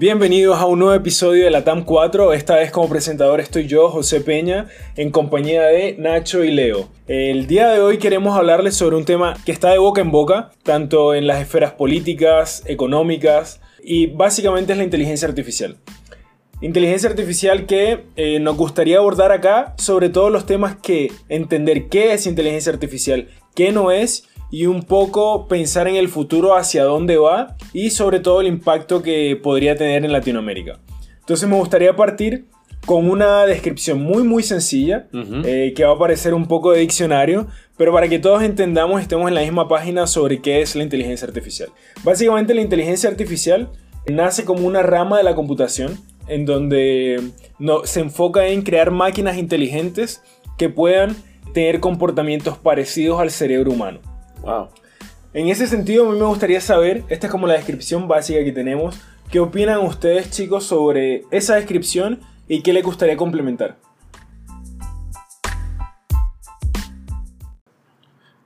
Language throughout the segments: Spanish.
Bienvenidos a un nuevo episodio de la TAM 4. Esta vez como presentador estoy yo, José Peña, en compañía de Nacho y Leo. El día de hoy queremos hablarles sobre un tema que está de boca en boca, tanto en las esferas políticas, económicas y básicamente es la inteligencia artificial. Inteligencia artificial que eh, nos gustaría abordar acá, sobre todo los temas que entender qué es inteligencia artificial, qué no es y un poco pensar en el futuro hacia dónde va y sobre todo el impacto que podría tener en Latinoamérica. Entonces me gustaría partir con una descripción muy muy sencilla eh, que va a parecer un poco de diccionario, pero para que todos entendamos estemos en la misma página sobre qué es la inteligencia artificial. Básicamente la inteligencia artificial nace como una rama de la computación en donde no, se enfoca en crear máquinas inteligentes que puedan tener comportamientos parecidos al cerebro humano. Wow. En ese sentido, a mí me gustaría saber, esta es como la descripción básica que tenemos, ¿qué opinan ustedes chicos sobre esa descripción y qué les gustaría complementar?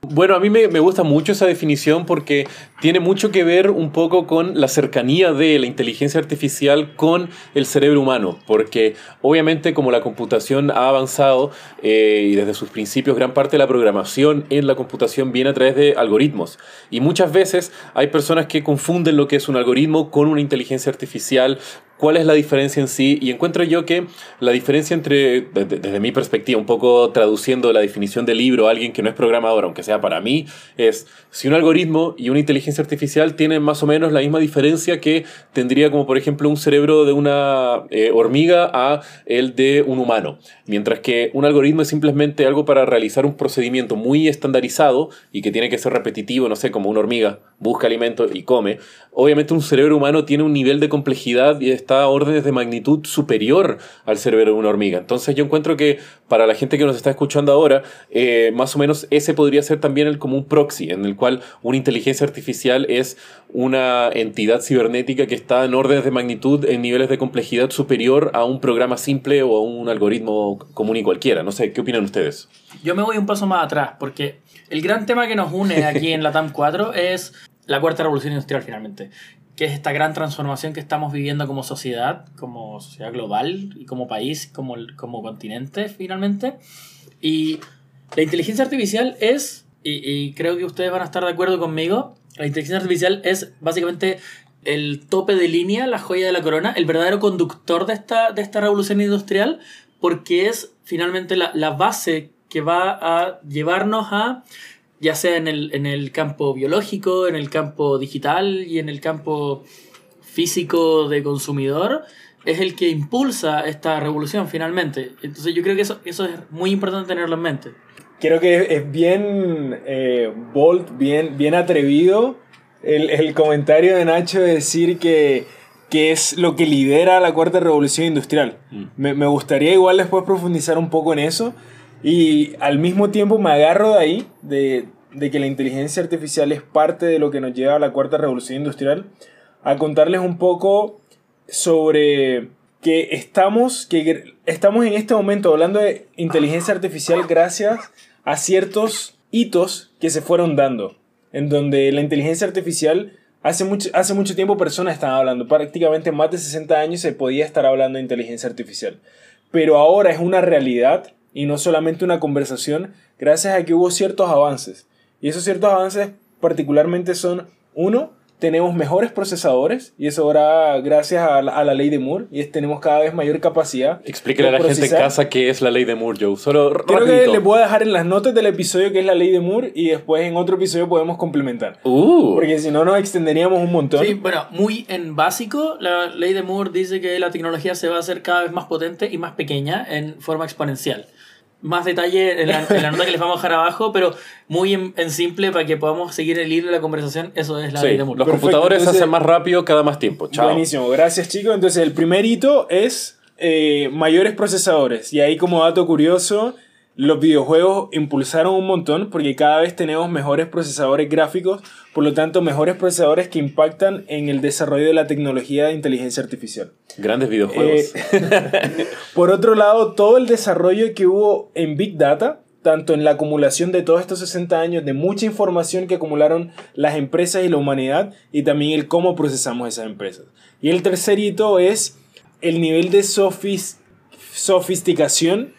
Bueno, a mí me, gusta mucho esa definición porque tiene mucho que ver un poco con la cercanía de la inteligencia artificial con el cerebro humano, porque obviamente como la computación ha avanzado eh, y desde sus principios gran parte de la programación en la computación viene a través de algoritmos. Y muchas veces hay personas que confunden lo que es un algoritmo con una inteligencia artificial, cuál es la diferencia en sí y encuentro yo que la diferencia entre, desde, mi perspectiva, un poco traduciendo la definición del libro a alguien que no es programador, aunque sea para mí, es si un algoritmo y una inteligencia artificial tienen más o menos la misma diferencia que tendría como por ejemplo un cerebro de una eh, hormiga a el de un humano. Mientras que un algoritmo es simplemente algo para realizar un procedimiento muy estandarizado y que tiene que ser repetitivo, no sé, como una hormiga busca alimento y come. Obviamente un cerebro humano tiene un nivel de complejidad y está a órdenes de magnitud superior al cerebro de una hormiga. Entonces yo encuentro que para la gente que nos está escuchando ahora, eh, más o menos ese podría ser también el, como un proxy, en el cual una inteligencia artificial es una entidad cibernética que está en órdenes de magnitud en niveles de complejidad superior a un programa simple o a un algoritmo común y cualquiera. No sé, ¿qué opinan ustedes? Yo me voy un paso más atrás, porque el gran tema que nos une aquí en la TAM 4 es la cuarta revolución industrial finalmente, que es esta gran transformación que estamos viviendo como sociedad, como sociedad global y como país, como, como continente finalmente. Y la inteligencia artificial es, y, creo que ustedes van a estar de acuerdo conmigo, la inteligencia artificial es básicamente el tope de línea, la joya de la corona, el verdadero conductor de esta, de esta revolución industrial, porque es finalmente la, la base que va a llevarnos a ya sea en el, en el campo biológico, en el campo digital y en el campo físico de consumidor, es el que impulsa esta revolución finalmente. Entonces yo creo que eso, eso es muy importante tenerlo en mente. Creo que es bien eh, bold, bien, bien atrevido el, el, comentario de Nacho de decir que, que, es lo que lidera la cuarta revolución industrial. Mm. Me, me gustaría igual después profundizar un poco en eso y al mismo tiempo me agarro de ahí, de, de que la inteligencia artificial es parte de lo que nos lleva a la cuarta revolución industrial, a contarles un poco sobre que estamos, que estamos en este momento hablando de inteligencia artificial gracias a ciertos hitos que se fueron dando, en donde la inteligencia artificial hace mucho, hace mucho tiempo personas estaban hablando, prácticamente más de 60 años se podía estar hablando de inteligencia artificial, pero ahora es una realidad y no solamente una conversación gracias a que hubo ciertos avances. Y esos ciertos avances particularmente son, uno, tenemos mejores procesadores y eso ahora gracias a la, ley de Moore y tenemos cada vez mayor capacidad. Explíquele a la gente en casa qué es la ley de Moore, Joe. Solo Creo que les voy a dejar en las notas del episodio qué es la ley de Moore y después en otro episodio podemos complementar. Uh. Porque si no nos extenderíamos un montón. Sí, bueno, muy en básico, la ley de Moore dice que la tecnología se va a hacer cada vez más potente y más pequeña en forma exponencial más detalle en la, nota que les vamos a dejar abajo, pero muy en, simple para que podamos seguir el hilo de la conversación. Eso es la ley de Moore. Los computadores se hacen más rápido cada más tiempo. Chao. Buenísimo, gracias chicos. Entonces el primer hito es eh, mayores procesadores. Y ahí como dato curioso, los videojuegos impulsaron un montón porque cada vez tenemos mejores procesadores gráficos, por lo tanto mejores procesadores que impactan en el desarrollo de la tecnología de inteligencia artificial. Grandes videojuegos. Eh, por otro lado, todo el desarrollo que hubo en Big Data tanto en la acumulación de todos estos 60 años de mucha información que acumularon las empresas y la humanidad y también el cómo procesamos esas empresas. Y el tercer hito es el nivel de sofisticación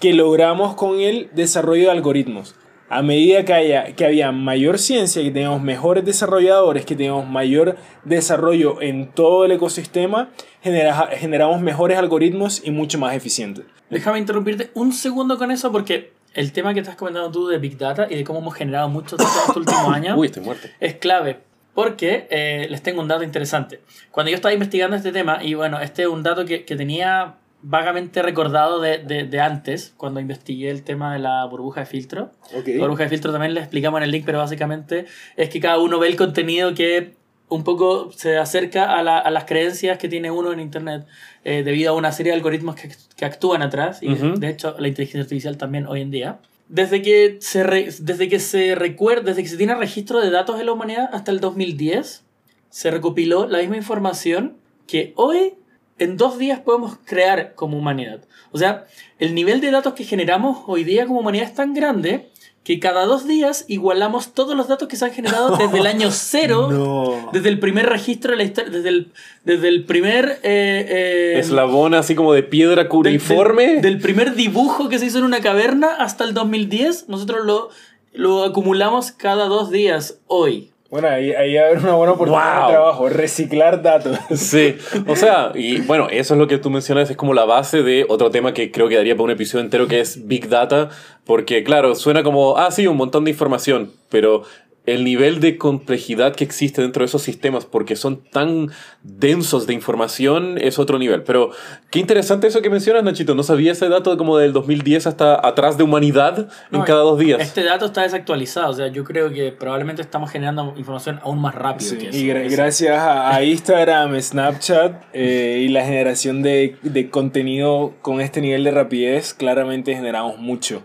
que logramos con el desarrollo de algoritmos. A medida que, haya, que había mayor ciencia, que teníamos mejores desarrolladores, que teníamos mayor desarrollo en todo el ecosistema, generamos mejores algoritmos y mucho más eficientes. Déjame interrumpirte un segundo con eso porque el tema que estás comentando tú de Big Data y de cómo hemos generado muchos datos estos últimos años Uy, estoy muerto. es clave. Porque eh, les tengo un dato interesante. Cuando yo estaba investigando este tema, y bueno, este es un dato que, que tenía vagamente recordado de, de, de, antes, cuando investigué el tema de la burbuja de filtro. Okay. La burbuja de filtro también les explicamos en el link, pero básicamente es que cada uno ve el contenido que un poco se acerca a, la, a las creencias que tiene uno en Internet eh, debido a una serie de algoritmos que, que actúan atrás, y uh -huh. de, de, hecho la inteligencia artificial también hoy en día. Desde que, se re, desde que se recuerda, desde que se tiene registro de datos en la humanidad hasta el 2010, se recopiló la misma información que hoy en dos días podemos crear como humanidad. O sea, el nivel de datos que generamos hoy día como humanidad es tan grande que cada dos días igualamos todos los datos que se han generado desde el año cero, no. desde el primer registro de la historia, desde el, desde el primer... Eh, eh, Eslabón así como de piedra cuneiforme. Del, del, del, primer dibujo que se hizo en una caverna hasta el 2010, nosotros lo, lo acumulamos cada dos días hoy. Bueno, ahí, ahí va a haber una buena oportunidad wow. de trabajo, reciclar datos. Sí, o sea, y bueno, eso es lo que tú mencionas, es como la base de otro tema que creo que daría para un episodio entero, que es Big Data, porque claro, suena como, ah, sí, un montón de información, pero el nivel de complejidad que existe dentro de esos sistemas, porque son tan densos de información, es otro nivel. Pero qué interesante eso que mencionas, Nachito. No sabía ese dato como del 2010 hasta atrás de humanidad no, en cada dos días. Este dato está desactualizado. O sea, yo creo que probablemente estamos generando información aún más rápido. Sí, que eso. y gra gracias a, a, Instagram, Snapchat eh, y la generación de, de contenido con este nivel de rapidez, claramente generamos mucho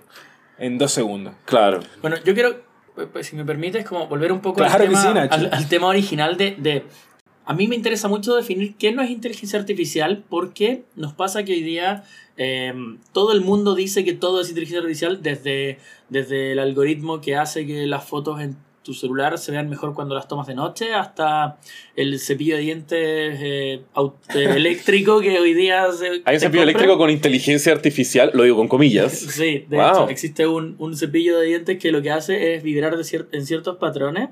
en dos segundos. Claro. Bueno, yo quiero pues, si me permites, como volver un poco claro al, tema, sí, al, al, tema original de, de, A mí me interesa mucho definir qué no es inteligencia artificial porque nos pasa que hoy día eh, todo el mundo dice que todo es inteligencia artificial desde, desde el algoritmo que hace que las fotos en tu celular se vean mejor cuando las tomas de noche, hasta el cepillo de dientes eh, eléctrico que hoy día se. Hay un cepillo eléctrico con inteligencia artificial, lo digo con comillas. sí, de wow. hecho, existe un, un, cepillo de dientes que lo que hace es vibrar de cier en ciertos patrones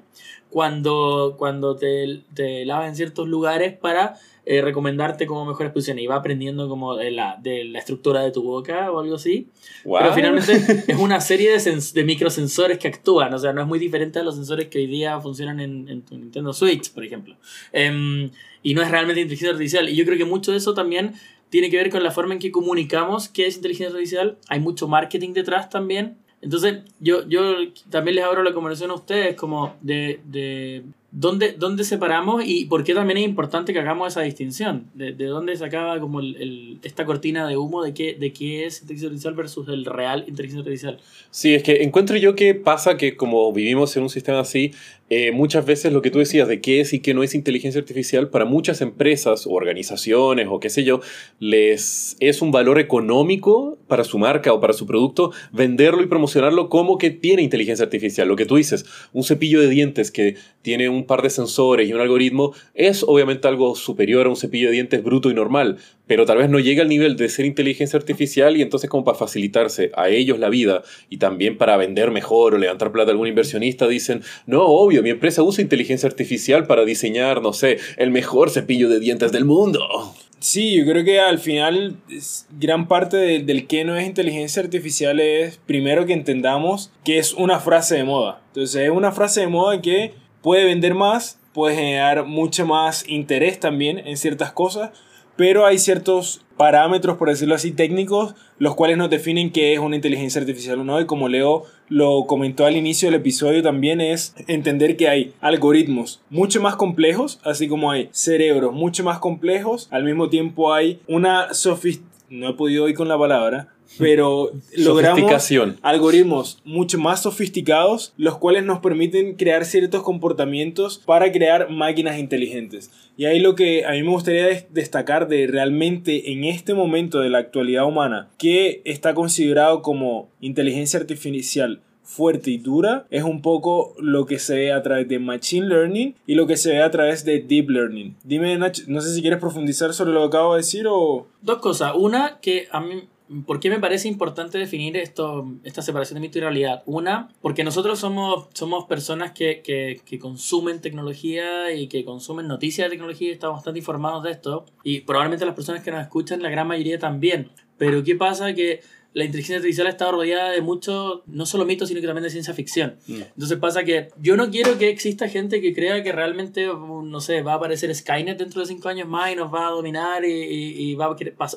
cuando, cuando te, te lavas en ciertos lugares para eh, recomendarte como mejores posiciones y va aprendiendo como de la, de la estructura de tu boca o algo así. Wow. Pero finalmente es una serie de, de microsensores que actúan, o sea, no es muy diferente a los sensores que hoy día funcionan en, en tu Nintendo Switch, por ejemplo. Um, y no es realmente inteligencia artificial. Y yo creo que mucho de eso también tiene que ver con la forma en que comunicamos qué es inteligencia artificial. Hay mucho marketing detrás también. Entonces, yo, yo también les abro la conversación a ustedes como de, de ¿Dónde, ¿Dónde separamos y por qué también es importante que hagamos esa distinción? ¿De, de dónde se acaba como el, el, esta cortina de humo de qué, de qué es inteligencia artificial versus el real inteligencia artificial? Sí, es que encuentro yo que pasa que como vivimos en un sistema así, eh, muchas veces lo que tú decías de qué es y qué no es inteligencia artificial, para muchas empresas o organizaciones o qué sé yo, les es un valor económico para su marca o para su producto venderlo y promocionarlo como que tiene inteligencia artificial. Lo que tú dices, un cepillo de dientes que tiene un par de sensores y un algoritmo es obviamente algo superior a un cepillo de dientes bruto y normal, pero tal vez no llega al nivel de ser inteligencia artificial y entonces como para facilitarse a ellos la vida y también para vender mejor o levantar plata a algún inversionista dicen, no, obvio, mi empresa usa inteligencia artificial para diseñar, no sé, el mejor cepillo de dientes del mundo. Sí, yo creo que al final gran parte de, del que no es inteligencia artificial es primero que entendamos que es una frase de moda. Entonces es una frase de moda que puede vender más, puede generar mucho más interés también en ciertas cosas, pero hay ciertos parámetros, por decirlo así, técnicos, los cuales nos definen qué es una inteligencia artificial o no. Y como Leo lo comentó al inicio del episodio, también es entender que hay algoritmos mucho más complejos, así como hay cerebros mucho más complejos. Al mismo tiempo hay una sofisticación no he podido ir con la palabra, pero logramos algoritmos mucho más sofisticados, los cuales nos permiten crear ciertos comportamientos para crear máquinas inteligentes. Y ahí lo que a mí me gustaría des- destacar de realmente en este momento de la actualidad humana, que está considerado como inteligencia artificial fuerte y dura, es un poco lo que se ve a través de Machine Learning y lo que se ve a través de Deep Learning. Dime, Nach, no sé si quieres profundizar sobre lo que acabo de decir o... Dos cosas. Una, que a mí, ¿por qué me parece importante definir esto, esta separación de mito y realidad? Una, porque nosotros somos, somos personas que, que, que consumen tecnología y que consumen noticias de tecnología y estamos bastante informados de esto. Y probablemente las personas que nos escuchan, la gran mayoría también. Pero ¿qué pasa? Que la inteligencia artificial ha estado rodeada de muchos, no solo mitos, sino que también de ciencia ficción. Entonces pasa que yo no quiero que exista gente que crea que realmente, uh, no sé, va a aparecer Skynet dentro de cinco años más y nos va a dominar y, y- y va a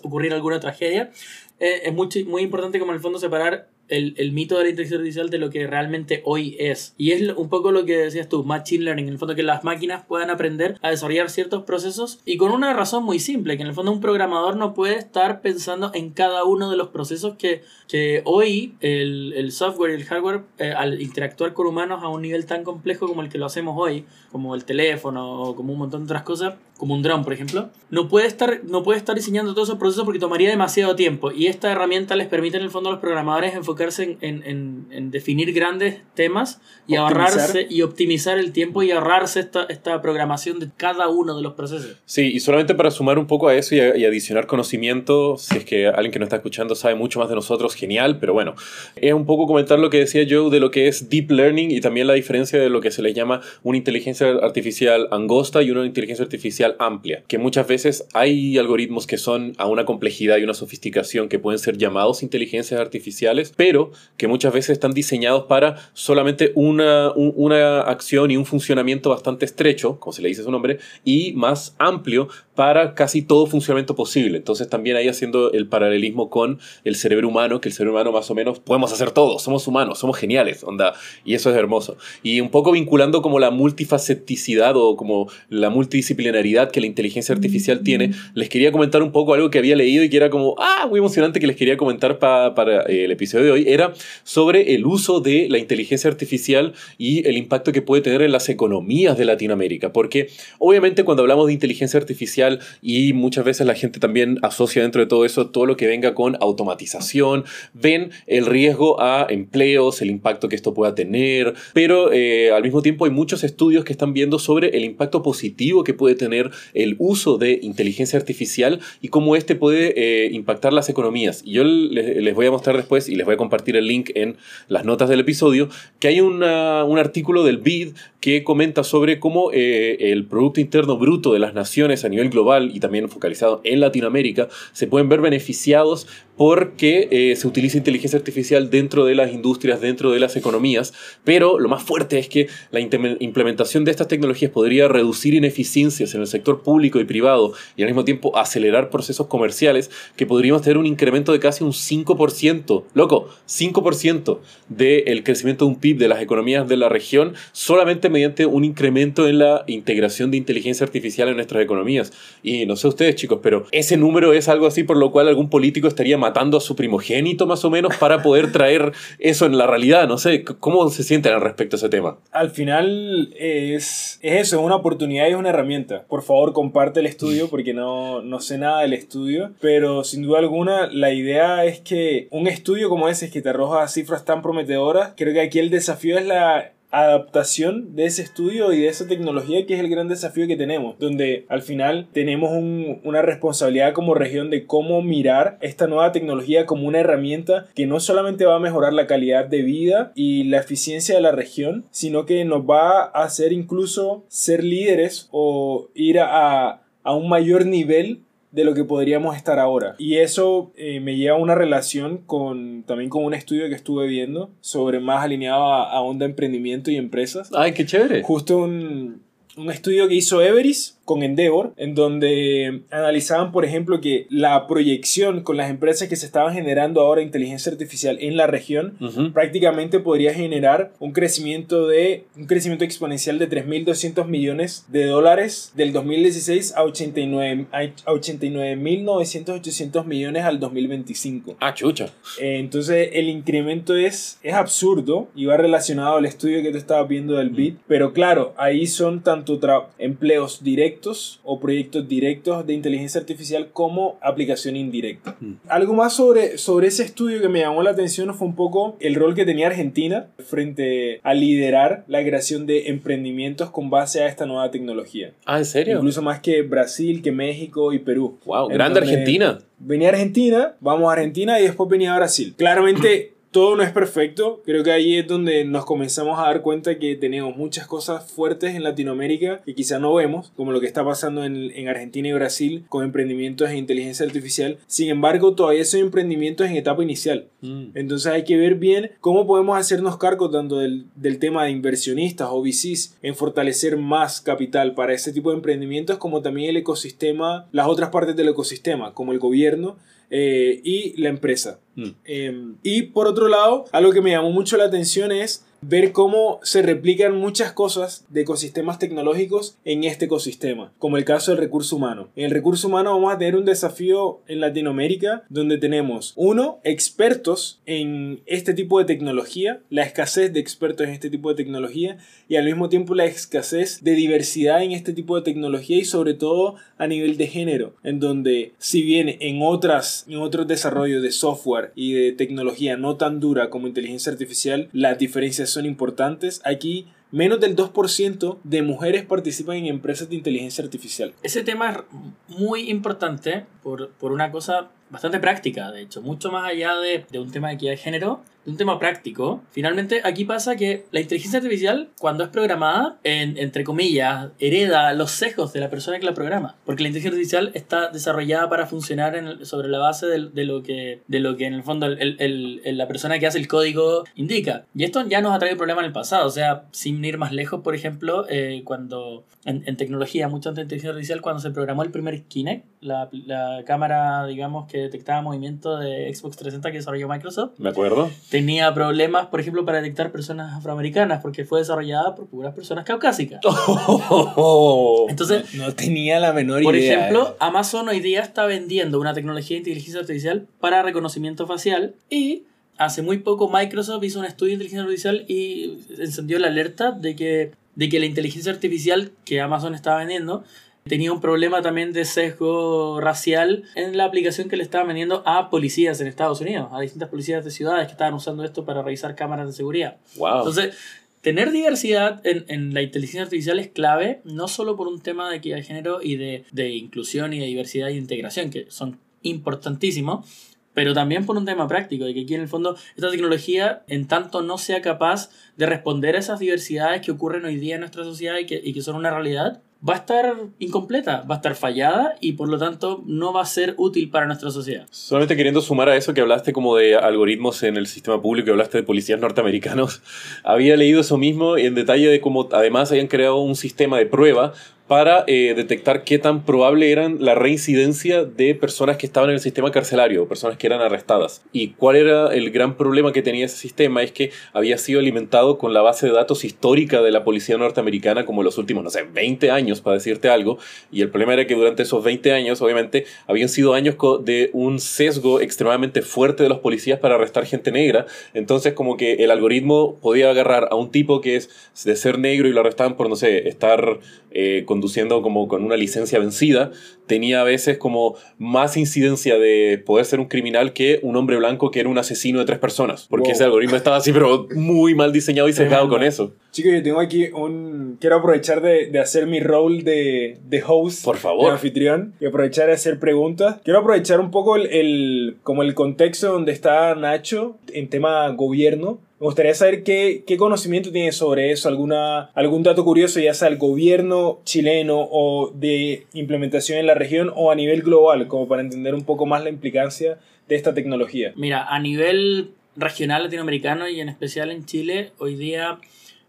ocurrir alguna tragedia. Eh, es muy, muy importante como en el fondo separar el, el mito de la inteligencia artificial de lo que realmente hoy es. Y es un poco lo que decías tú, Machine Learning, en el fondo que las máquinas puedan aprender a desarrollar ciertos procesos y con una razón muy simple, que en el fondo un programador no puede estar pensando en cada uno de los procesos que, que hoy el, el software y el hardware, eh, al interactuar con humanos a un nivel tan complejo como el que lo hacemos hoy, como el teléfono o como un montón de otras cosas, como un dron, por ejemplo, no puede estar, no puede estar diseñando todos esos procesos porque tomaría demasiado tiempo. Y esta herramienta les permite en el fondo a los programadores enfocarse en, en, en- definir grandes temas y Optimizar. ahorrarse y optimizar el tiempo y ahorrarse esta, esta programación de cada uno de los procesos. Sí, y solamente para sumar un poco a eso y, a- y adicionar conocimiento, si es que alguien que nos está escuchando sabe mucho más de nosotros, genial, pero bueno, es un poco comentar lo que decía Joe de lo que es deep learning y también la diferencia de lo que se le llama una inteligencia artificial angosta y una inteligencia artificial amplia, que muchas veces hay algoritmos que son a una complejidad y una sofisticación que pueden ser llamados inteligencias artificiales, pero que muchas veces están diseñados para solamente una, un- una acción y un funcionamiento bastante estrecho, como se le dice su nombre, y más amplio para casi todo funcionamiento posible. Entonces también ahí haciendo el paralelismo con el cerebro humano, que el cerebro humano más o menos podemos hacer todo, somos humanos, somos geniales, onda, y eso es hermoso. Y un poco vinculando como la multifaceticidad o como la multidisciplinaridad que la inteligencia artificial tiene, les quería comentar un poco algo que había leído y que era como, ah, muy emocionante que les quería comentar pa- para eh, el episodio de hoy, era sobre el uso de la inteligencia artificial y el impacto que puede tener en las economías de Latinoamérica. Porque obviamente cuando hablamos de inteligencia artificial y muchas veces la gente también asocia dentro de todo eso todo lo que venga con automatización, ven el riesgo a empleos, el impacto que esto pueda tener, pero eh, al mismo tiempo hay muchos estudios que están viendo sobre el impacto positivo que puede tener el uso de inteligencia artificial y cómo este puede eh, impactar las economías. Y yo les, les voy a mostrar después y les voy a compartir el link en las notas del episodio, que hay una- un artículo del BID que comenta sobre cómo eh, el Producto Interno Bruto de las naciones a nivel global y también focalizado en Latinoamérica se pueden ver beneficiados porque eh, se utiliza inteligencia artificial dentro de las industrias, dentro de las economías, pero lo más fuerte es que la implementación de estas tecnologías podría reducir ineficiencias en el sector público y privado y al mismo tiempo acelerar procesos comerciales que podríamos tener un incremento de casi un 5%, loco, 5% del crecimiento de un PIB de las economías de la región solamente mediante un incremento en la integración de inteligencia artificial en nuestras economías. Y no sé ustedes chicos, pero ese número es algo así por lo cual algún político estaría matando a su primogénito más o menos para poder traer eso en la realidad. No sé, ¿cómo se sienten al respecto a ese tema? Al final es, es eso, es una oportunidad y es una herramienta. Por favor, comparte el estudio porque no, no sé nada del estudio, pero sin duda alguna la idea es que un estudio como ese que te arroja cifras tan prometedoras, creo que aquí el desafío es la adaptación de ese estudio y de esa tecnología que es el gran desafío que tenemos, donde al final tenemos un- una responsabilidad como región de cómo mirar esta nueva tecnología como una herramienta que no solamente va a mejorar la calidad de vida y la eficiencia de la región, sino que nos va a hacer incluso ser líderes o ir a, a un mayor nivel de lo que podríamos estar ahora. Y eso eh, me lleva a una relación con también con un estudio que estuve viendo sobre más alineado a, a onda emprendimiento y empresas. Ay, qué chévere. Justo un, un estudio que hizo Everest con Endeavor, en donde analizaban, por ejemplo, que la proyección con las empresas que se estaban generando ahora inteligencia artificial en la región prácticamente podría generar un crecimiento de un crecimiento exponencial de 3.200 millones de dólares del 2016 a 89 a 89.900 800 millones al 2025. Ah, chucha. Entonces el incremento es, es absurdo y va relacionado al estudio que te estaba viendo del BIT, pero claro, ahí son tanto empleos directos o proyectos directos de inteligencia artificial como aplicación indirecta. Mm. Algo más sobre, sobre ese estudio que me llamó la atención fue un poco el rol que tenía Argentina frente a liderar la creación de emprendimientos con base a esta nueva tecnología. Ah, ¿en serio? Incluso más que Brasil, que México y Perú. Wow, grande Argentina. Venía Argentina, vamos a Argentina y después venía Brasil. Claramente todo no es perfecto. Creo que ahí es donde nos comenzamos a dar cuenta que tenemos muchas cosas fuertes en Latinoamérica que quizá no vemos, como lo que está pasando en, Argentina y Brasil con emprendimientos en inteligencia artificial. Sin embargo, todavía son emprendimientos en etapa inicial. Mm. Entonces hay que ver bien cómo podemos hacernos cargo tanto del, del tema de inversionistas o VCs en fortalecer más capital para ese tipo de emprendimientos, como también el ecosistema, las otras partes del ecosistema, como el gobierno eh, y la empresa. Mm. Em, y por otro lado, algo que me llamó mucho la atención es ver cómo se replican muchas cosas de ecosistemas tecnológicos en este ecosistema, como el caso del recurso humano. En el recurso humano vamos a tener un desafío en Latinoamérica donde tenemos, uno, expertos en este tipo de tecnología, la escasez de expertos en este tipo de tecnología y al mismo tiempo la escasez de diversidad en este tipo de tecnología y sobre todo a nivel de género, en donde si bien en otras en otros desarrollos de software y de tecnología no tan dura como inteligencia artificial, las diferencias son importantes. Aquí menos del 2% de mujeres participan en empresas de inteligencia artificial. Ese tema es muy importante por, por una cosa bastante práctica, de hecho, mucho más allá de, de un tema de equidad de género, un tema práctico, finalmente aquí pasa que la inteligencia artificial, cuando es programada, en, entre comillas, hereda los sesgos de la persona que la programa. Porque la inteligencia artificial está desarrollada para funcionar en sobre la base de, de, lo que, de lo que en el fondo el, el, la persona que hace el código indica. Y esto ya nos ha traído problemas en el pasado. O sea, sin ir más lejos, por ejemplo, eh, cuando en, en, tecnología, mucho antes de inteligencia artificial, cuando se programó el primer Kinect, la, la cámara, digamos, que detectaba movimiento de Xbox 360 que desarrolló Microsoft. Me acuerdo tenía problemas, por ejemplo, para detectar personas afroamericanas, porque fue desarrollada por puras personas caucásicas. Entonces, no, tenía la menor idea. Por ejemplo, Amazon hoy día está vendiendo una tecnología de inteligencia artificial para reconocimiento facial y hace muy poco Microsoft hizo un estudio de inteligencia artificial y encendió la alerta de que, de que la inteligencia artificial que Amazon estaba vendiendo tenía un problema también de sesgo racial en la aplicación que le estaban vendiendo a policías en Estados Unidos, a distintas policías de ciudades que estaban usando esto para revisar cámaras de seguridad. Entonces, tener diversidad en, en, la inteligencia artificial es clave, no solo por un tema de equidad de género y de, de inclusión y de diversidad e integración, que son importantísimos, pero también por un tema práctico, de que aquí en el fondo esta tecnología, en tanto no sea capaz de responder a esas diversidades que ocurren hoy día en nuestra sociedad y que, y que son una realidad, va a estar incompleta, va a estar fallada y por lo tanto no va a ser útil para nuestra sociedad. Solamente queriendo sumar a eso que hablaste como de algoritmos en el sistema público, y hablaste de policías norteamericanos, había leído eso mismo y en detalle de cómo además habían creado un sistema de prueba para eh, detectar qué tan probable eran la reincidencia de personas que estaban en el sistema carcelario, personas que eran arrestadas. Y cuál era el gran problema que tenía ese sistema es que había sido alimentado con la base de datos histórica de la policía norteamericana como los últimos, no sé, 20 años, para decirte algo. Y el problema era que durante esos 20 años, obviamente, habían sido años de un sesgo extremadamente fuerte de los policías para arrestar gente negra. Entonces, como que el algoritmo podía agarrar a un tipo que es de ser negro y lo arrestaban por, no sé, estar eh, conduciendo como con una licencia vencida, tenía a veces como más incidencia de poder ser un criminal que un hombre blanco que era un asesino de tres personas. Porque ese algoritmo estaba así, pero muy mal diseñado y sesgado con eso. Chicos, yo tengo aquí un... Quiero aprovechar de, de hacer mi rol de, de, host. Por favor. De anfitrión. Y aprovechar de hacer preguntas. Quiero aprovechar un poco el, el, como el contexto donde está Nacho en tema gobierno. Me gustaría saber qué, qué, conocimiento tiene sobre eso, alguna, algún dato curioso, ya sea el gobierno chileno o de implementación en la región o a nivel global, como para entender un poco más la implicancia de esta tecnología. Mira, a nivel regional latinoamericano y en especial en Chile, hoy día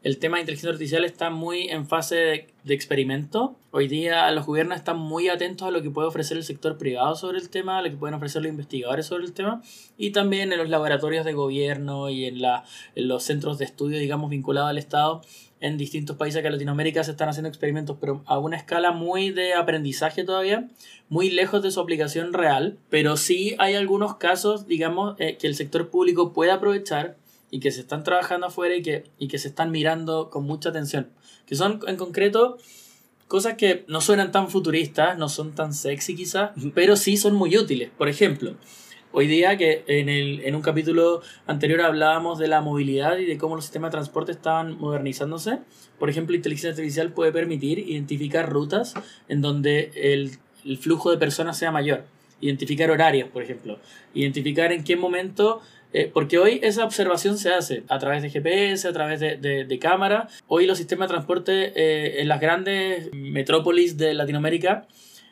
el tema de inteligencia artificial está muy en fase de, de, experimento. Hoy día los gobiernos están muy atentos a lo que puede ofrecer el sector privado sobre el tema, a lo que pueden ofrecer los investigadores sobre el tema, y también en los laboratorios de gobierno y en, la, en los centros de estudio, digamos, vinculados al Estado en distintos países de Latinoamérica se están haciendo experimentos, pero a una escala muy de aprendizaje todavía, muy lejos de su aplicación real, pero sí hay algunos casos, digamos, eh, que el sector público puede aprovechar y que se están trabajando afuera y que, y que se están mirando con mucha atención, que son en concreto cosas que no suenan tan futuristas, no son tan sexy quizás, pero sí son muy útiles. Por ejemplo, Hoy día que en, el, en un capítulo anterior hablábamos de la movilidad y de cómo los sistemas de transporte estaban modernizándose. Por ejemplo, inteligencia artificial puede permitir identificar rutas en donde el, el flujo de personas sea mayor. Identificar horarios, por ejemplo. Identificar en qué momento eh, porque hoy esa observación se hace a través de GPS, a través de, de, de cámara. Hoy los sistemas de transporte eh, en las grandes metrópolis de Latinoamérica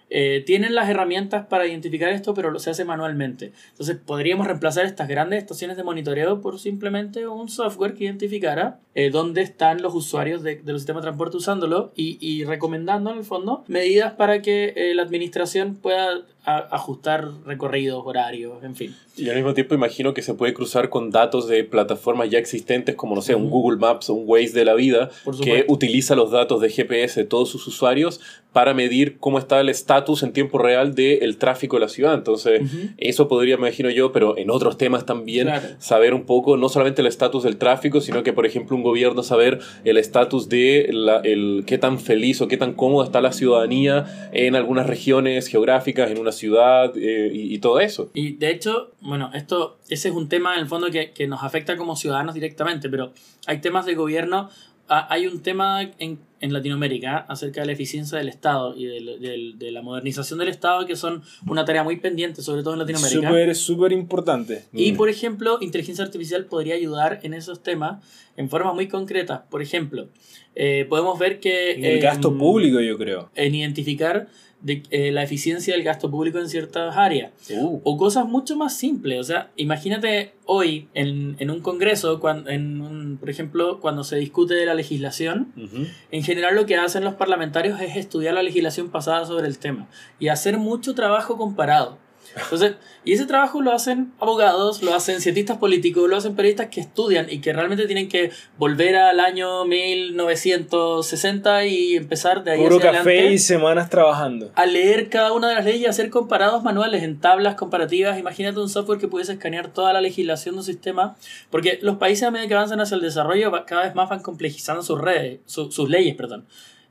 eh, tienen las herramientas para identificar esto, pero se hace manualmente. Entonces podríamos reemplazar estas grandes estaciones de monitoreo por simplemente un software que identificara eh, dónde están los usuarios de, de, los de transporte usándolo y, y, recomendando en el fondo medidas para que eh, la administración pueda ajustar recorridos, horarios, en fin. Y al mismo tiempo imagino que se puede cruzar con datos de plataformas ya existentes como, no sé, uh -huh. un Google Maps o un Waze de la vida que utiliza los datos de GPS de todos sus usuarios para medir cómo está el estatus en tiempo real del tráfico de la ciudad. Entonces, uh -huh. eso podría, me imagino yo, pero en otros temas también, claro. saber un poco, no solamente el estatus del tráfico, sino que, por ejemplo, un gobierno saber el estatus de la, el, qué tan feliz o qué tan cómoda está la ciudadanía en algunas regiones geográficas, en una ciudad eh, y, y, todo eso. Y de hecho, bueno, esto, ese es un tema en el fondo que, que nos afecta como ciudadanos directamente, pero hay temas de gobierno hay un tema en, en, Latinoamérica acerca de la eficiencia del Estado y de, de, de, la modernización del Estado que son una tarea muy pendiente, sobre todo en Latinoamérica. Súper, súper importante. Y, por ejemplo, inteligencia artificial podría ayudar en esos temas en forma muy concreta. Por ejemplo, eh, podemos ver que... En el gasto público, yo creo. En identificar de eh, la eficiencia del gasto público en ciertas áreas. Uh. O cosas mucho más simples. O sea, imagínate hoy en, en un congreso, cuando, en un, por ejemplo, cuando se discute de la legislación, uh -huh. en general lo que hacen los parlamentarios es estudiar la legislación pasada sobre el tema y hacer mucho trabajo comparado. Entonces, y ese trabajo lo hacen abogados, lo hacen cientistas políticos, lo hacen periodistas que estudian y que realmente tienen que volver al año 1960 y empezar de ahí Puro hacia café adelante, y semanas trabajando. A leer cada una de las leyes y hacer comparados manuales en tablas comparativas. Imagínate un software que pudiese escanear toda la legislación de un sistema, porque los países a medida que avanzan hacia el desarrollo cada vez más van complejizando sus redes, su, sus leyes, perdón.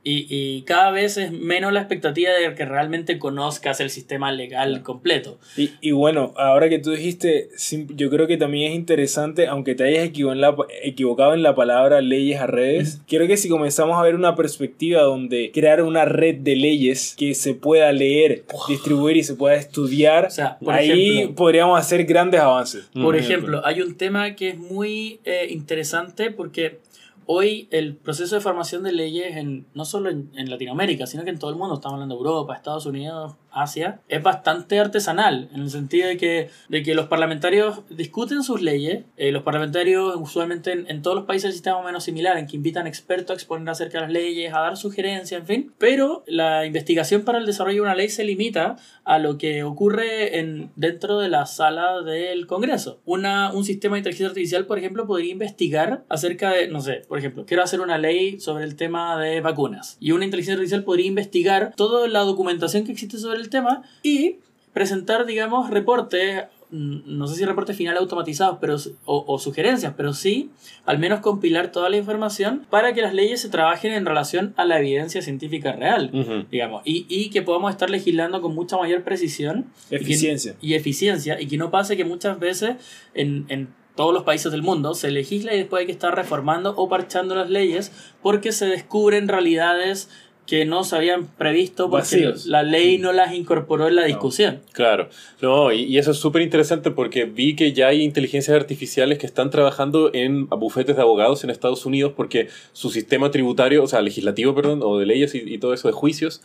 Y, y, cada vez es menos la expectativa de que realmente conozcas el sistema legal completo. Y, y bueno, ahora que tú dijiste, yo creo que también es interesante, aunque te hayas equivocado en la palabra leyes a redes, quiero que si comenzamos a ver una perspectiva donde crear una red de leyes que se pueda leer, distribuir y se pueda estudiar, o sea, ahí ejemplo, podríamos hacer grandes avances. Por ejemplo, hay un tema que es muy eh, interesante porque hoy el proceso de formación de leyes, en, no solo en, Latinoamérica, sino que en todo el mundo, estamos hablando de Europa, Estados Unidos, Asia, es bastante artesanal, en el sentido de que, de que los parlamentarios discuten sus leyes, eh, los parlamentarios usualmente en, en, todos los países el sistema menos similar, en que invitan expertos a exponer acerca de las leyes, a dar sugerencias, en fin, pero la investigación para el desarrollo de una ley se limita a lo que ocurre en, dentro de la sala del Congreso. Una, un sistema de inteligencia artificial, por ejemplo, podría investigar acerca de, no sé, por ejemplo, quiero hacer una ley sobre el tema de vacunas. Y una inteligencia artificial podría investigar toda la documentación que existe sobre el tema y presentar, digamos, reportes, no sé si reportes finales automatizados pero, o, o, sugerencias, pero sí al menos compilar toda la información para que las leyes se trabajen en relación a la evidencia científica real, uh -huh. digamos, y, y, que podamos estar legislando con mucha mayor precisión. Eficiencia. Y, que, y eficiencia, y que no pase que muchas veces en, en todos los países del mundo se legisla y después hay que estar reformando o parchando las leyes porque se descubren realidades que no se habían previsto porque Vacíos. la ley no las incorporó en la discusión. Claro, no, y, y eso es súper interesante porque vi que ya hay inteligencias artificiales que están trabajando en bufetes de abogados en Estados Unidos porque su sistema tributario, o sea, legislativo, perdón, o de leyes y, y todo eso de juicios,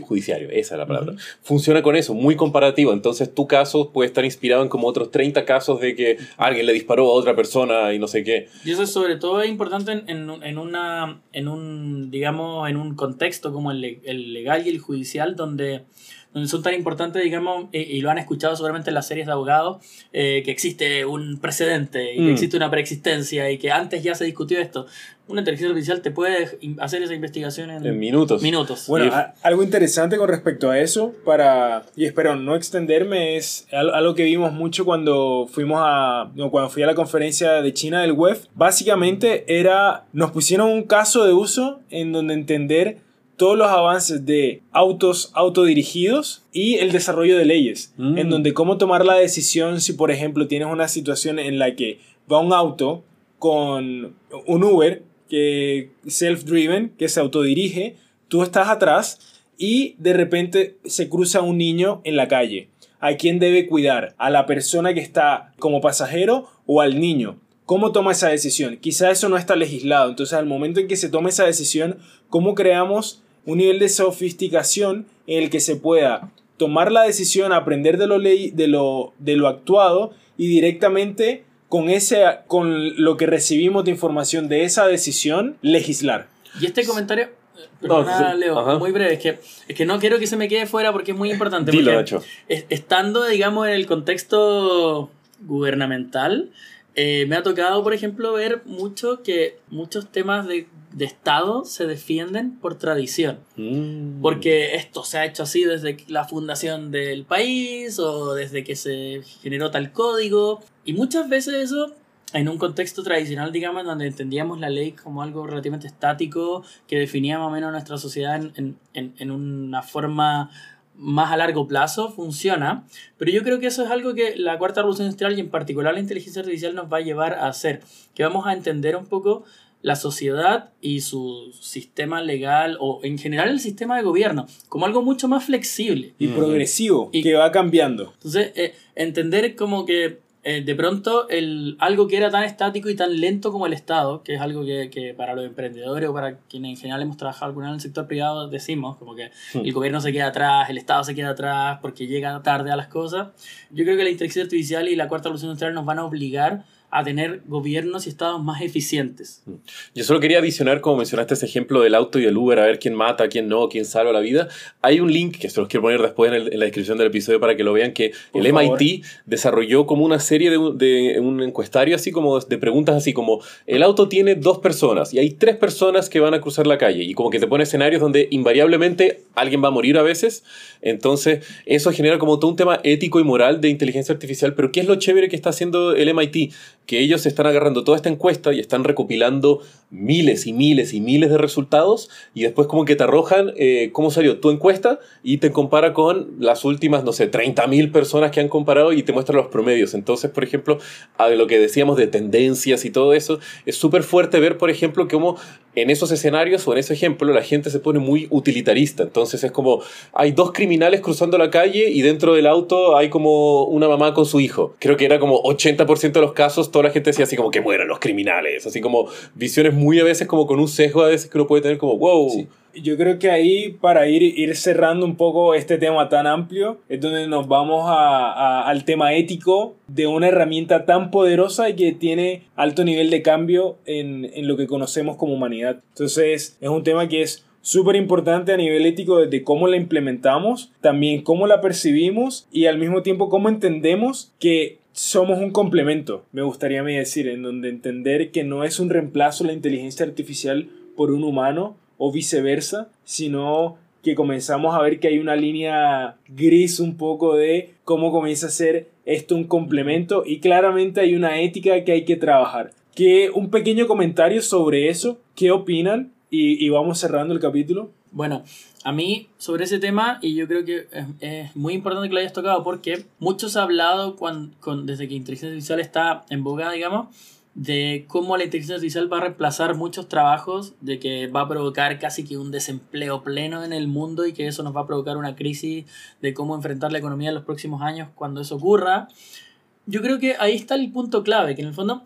judiciario, esa es la palabra, funciona con eso, muy comparativo. Entonces tu caso puede estar inspirado en como otros 30 casos de que alguien le disparó a otra persona y no sé qué. Y eso sobre todo es importante en, en, en una, en un, digamos, en un contexto como el, el legal y el judicial donde, donde son tan importantes, digamos, y, y lo han escuchado seguramente en las series de abogados, eh, que existe un precedente y que Mm. existe una preexistencia y que antes ya se discutió esto. Una inteligencia artificial te puede in- hacer esa investigación en, En minutos. minutos. Bueno, a- algo interesante con respecto a eso, para, y espero no extenderme, es al- algo que vimos mucho cuando fuimos a, no, cuando fui a la conferencia de China del web. Básicamente era, nos pusieron un caso de uso en donde entender todos los avances de autos autodirigidos y el desarrollo de leyes, Mm. en donde cómo tomar la decisión si, por ejemplo, tienes una situación en la que va un auto con un Uber que self-driven, que se autodirige, tú estás atrás y de repente se cruza un niño en la calle. ¿A quién debe cuidar? ¿A la persona que está como pasajero o al niño? ¿Cómo toma esa decisión? Quizá eso no está legislado. Entonces, al momento en que se tome esa decisión, ¿cómo creamos un nivel de sofisticación en el que se pueda tomar la decisión, aprender de lo, ley, de lo, de lo actuado y directamente con, ese, con lo que recibimos de información de esa decisión, legislar? Y este comentario, eh, No, perdona, sí, Leo, ajá. muy breve, es que, es que no quiero que se me quede fuera porque es muy importante. Dilo, porque Nacho. es- estando, digamos, en el contexto gubernamental, eh, me ha tocado, por ejemplo, ver mucho que muchos temas de, de Estado se defienden por tradición. Mm. Porque esto se ha hecho así desde la fundación del país o desde que se generó tal código. Y muchas veces eso, en un contexto tradicional, digamos, donde entendíamos la ley como algo relativamente estático, que definía más o menos nuestra sociedad en, en- en- en una forma más a largo plazo, funciona. Pero yo creo que eso es algo que la cuarta revolución industrial y en particular la inteligencia artificial nos va a llevar a hacer. Que vamos a entender un poco la sociedad y su sistema legal o en general el sistema de gobierno como algo mucho más flexible. Y Mm. progresivo, Y- que va cambiando. Entonces, eh, entender como que eh, de pronto el, algo que era tan estático y tan lento como el Estado, que es algo que, que para los emprendedores o para quienes en general hemos trabajado alguna vez en el sector privado decimos, como que Hmm. el gobierno se queda atrás, el Estado se queda atrás porque llega tarde a las cosas. Yo creo que la inteligencia artificial y la cuarta revolución industrial nos van a obligar a tener gobiernos y estados más eficientes. Yo solo quería adicionar, como mencionaste ese ejemplo del auto y del Uber, a ver quién mata, quién no, quién salva la vida. Hay un link que se los quiero poner después en, el- en la descripción del episodio para que lo vean, que Por el favor. MIT desarrolló como una serie de, un- de un encuestario, así como de preguntas así como, el auto tiene dos personas y hay tres personas que van a cruzar la calle y como que te pone escenarios donde invariablemente alguien va a morir a veces. Entonces, eso genera como todo un tema ético y moral de inteligencia artificial. Pero ¿qué es lo chévere que está haciendo el MIT? Que ellos están agarrando toda esta encuesta y están recopilando miles y miles y miles de resultados y después como que te arrojan eh, cómo salió tu encuesta y te compara con las últimas, no sé, 30.000 personas que han comparado y te muestra los promedios. Entonces, por ejemplo, a lo que decíamos de tendencias y todo eso, es súper fuerte ver, por ejemplo, cómo en esos escenarios o en ese ejemplo la gente se pone muy utilitarista. Entonces es como, hay dos criminales cruzando la calle y dentro del auto hay como una mamá con su hijo. Creo que era como 80% de los casos, toda la gente decía así como que mueran los criminales. Así como visiones muy a veces como con un sesgo a veces que uno puede tener como, wow. Yo creo que ahí, para ir, ir cerrando un poco este tema tan amplio, es donde nos vamos a- a- al tema ético de una herramienta tan poderosa y que tiene alto nivel de cambio en, en lo que conocemos como humanidad. Entonces, es un tema que es súper importante a nivel ético desde cómo la implementamos, también cómo la percibimos y al mismo tiempo cómo entendemos que somos un complemento, me gustaría decir, en donde entender que no es un reemplazo la inteligencia artificial por un humano o viceversa, sino que comenzamos a ver que hay una línea gris un poco de cómo comienza a ser esto un complemento y claramente hay una ética que hay que trabajar. Que un pequeño comentario sobre eso, ¿qué opinan? Y, y vamos cerrando el capítulo. Bueno, a mí sobre ese tema, y yo creo que es, es muy importante que lo hayas tocado porque muchos han hablado cuan- con, desde que inteligencia artificial está en boga, digamos, de cómo la inteligencia artificial va a reemplazar muchos trabajos, de que va a provocar casi que un desempleo pleno en el mundo y que eso nos va a provocar una crisis de cómo enfrentar la economía en los próximos años cuando eso ocurra. Yo creo que ahí está el punto clave, que en el fondo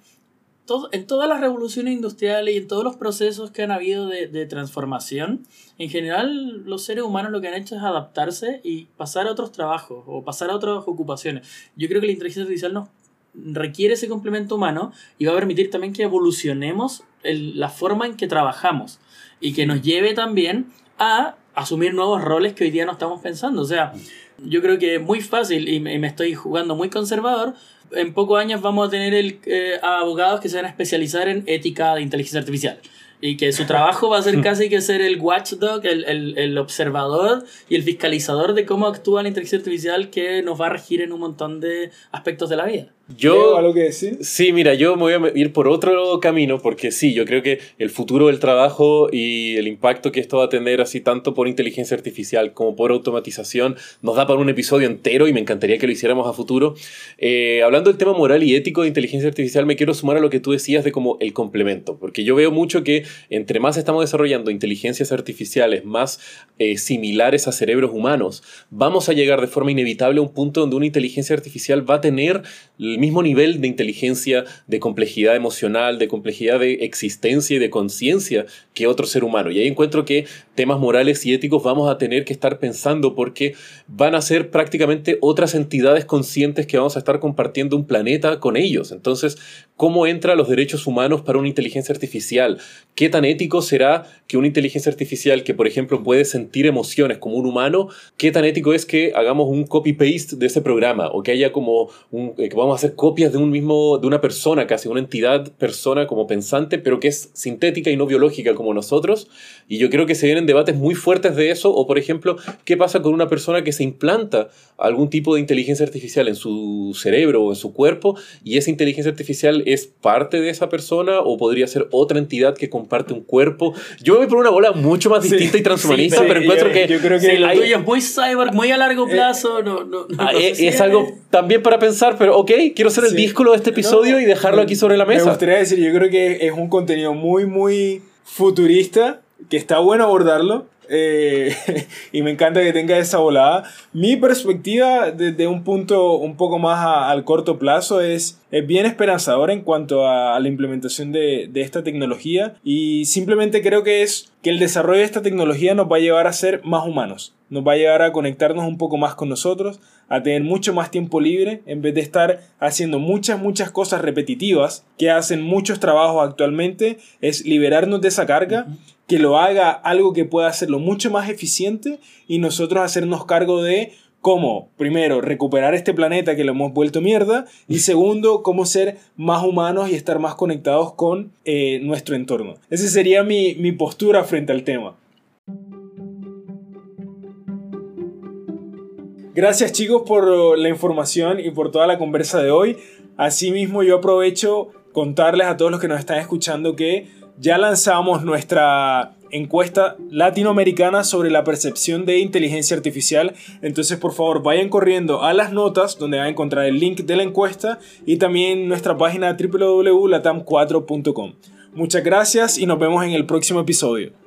en todas las revoluciones industriales y en todos los procesos que han habido de, de, transformación, en general los seres humanos lo que han hecho es adaptarse y pasar a otros trabajos o pasar a otras ocupaciones. Yo creo que la inteligencia artificial nos requiere ese complemento humano y va a permitir también que evolucionemos la forma en que trabajamos y que nos lleve también a asumir nuevos roles que hoy día no estamos pensando. O sea, yo creo que es muy fácil y me, estoy jugando muy conservador. En pocos años vamos a tener el, eh, abogados que se van a especializar en ética de inteligencia artificial y que su trabajo va a ser casi que ser el watchdog, el, el, el, observador y el fiscalizador de cómo actúa la inteligencia artificial que nos va a regir en un montón de aspectos de la vida. Yo, ¿Algo que decir? Sí, mira, yo me voy a ir por otro camino porque sí, yo creo que el futuro del trabajo y el impacto que esto va a tener así tanto por inteligencia artificial como por automatización nos da para un episodio entero y me encantaría que lo hiciéramos a futuro. Eh, hablando del tema moral y ético de inteligencia artificial, me quiero sumar a lo que tú decías de como el complemento, porque yo veo mucho que entre más estamos desarrollando inteligencias artificiales más eh, similares a cerebros humanos, vamos a llegar de forma inevitable a un punto donde una inteligencia artificial va a tener el mismo nivel de inteligencia, de complejidad emocional, de complejidad de existencia y de conciencia que otro ser humano. Y ahí encuentro que temas morales y éticos vamos a tener que estar pensando porque van a ser prácticamente otras entidades conscientes que vamos a estar compartiendo un planeta con ellos. Entonces, ¿cómo entran los derechos humanos para una inteligencia artificial? ¿Qué tan ético será que una inteligencia artificial que, por ejemplo, puede sentir emociones como un humano, qué tan ético es que hagamos un copy-paste de ese programa o que haya como un, eh, que vamos a hacer copias de un mismo, de una persona, casi una entidad persona como pensante, pero que es sintética y no biológica como nosotros? Y yo creo que se vienen debates muy fuertes de eso, o por ejemplo, ¿qué pasa con una persona que se implanta algún tipo de inteligencia artificial en su cerebro o en su cuerpo y esa inteligencia artificial es parte de esa persona o podría ser otra entidad que comparte un cuerpo? Yo voy por una bola mucho más distinta y transhumanista, pero encuentro que... Yo creo que lo tuyo es muy cyber, muy a largo eh, plazo. no, no, ah, es, es, algo también para pensar, pero ok, quiero ser el díscolo de este episodio y dejarlo aquí sobre la mesa. Me gustaría decir, yo creo que es un contenido muy, muy futurista que está bueno abordarlo. Eh, y me encanta que tenga esa volada. Mi perspectiva desde un punto un poco más al corto plazo es, es bien esperanzadora en cuanto a, la implementación de, de, esta tecnología y simplemente creo que es que el desarrollo de esta tecnología nos va a llevar a ser más humanos, nos va a llevar a conectarnos un poco más con nosotros, a tener mucho más tiempo libre en vez de estar haciendo muchas, muchas cosas repetitivas que hacen muchos trabajos actualmente, es liberarnos de esa carga que lo haga algo que pueda hacerlo mucho más eficiente y nosotros hacernos cargo de cómo, primero, recuperar este planeta que lo hemos vuelto mierda y segundo, cómo ser más humanos y estar más conectados con eh, nuestro entorno. Esa sería mi, mi postura frente al tema. Gracias chicos por la información y por toda la conversa de hoy. Asimismo yo aprovecho contarles a todos los que nos están escuchando que ya lanzamos nuestra encuesta latinoamericana sobre la percepción de inteligencia artificial. Entonces, por favor, vayan corriendo a las notas donde van a encontrar el link de la encuesta y también nuestra página www.latam4.com. Muchas gracias y nos vemos en el próximo episodio.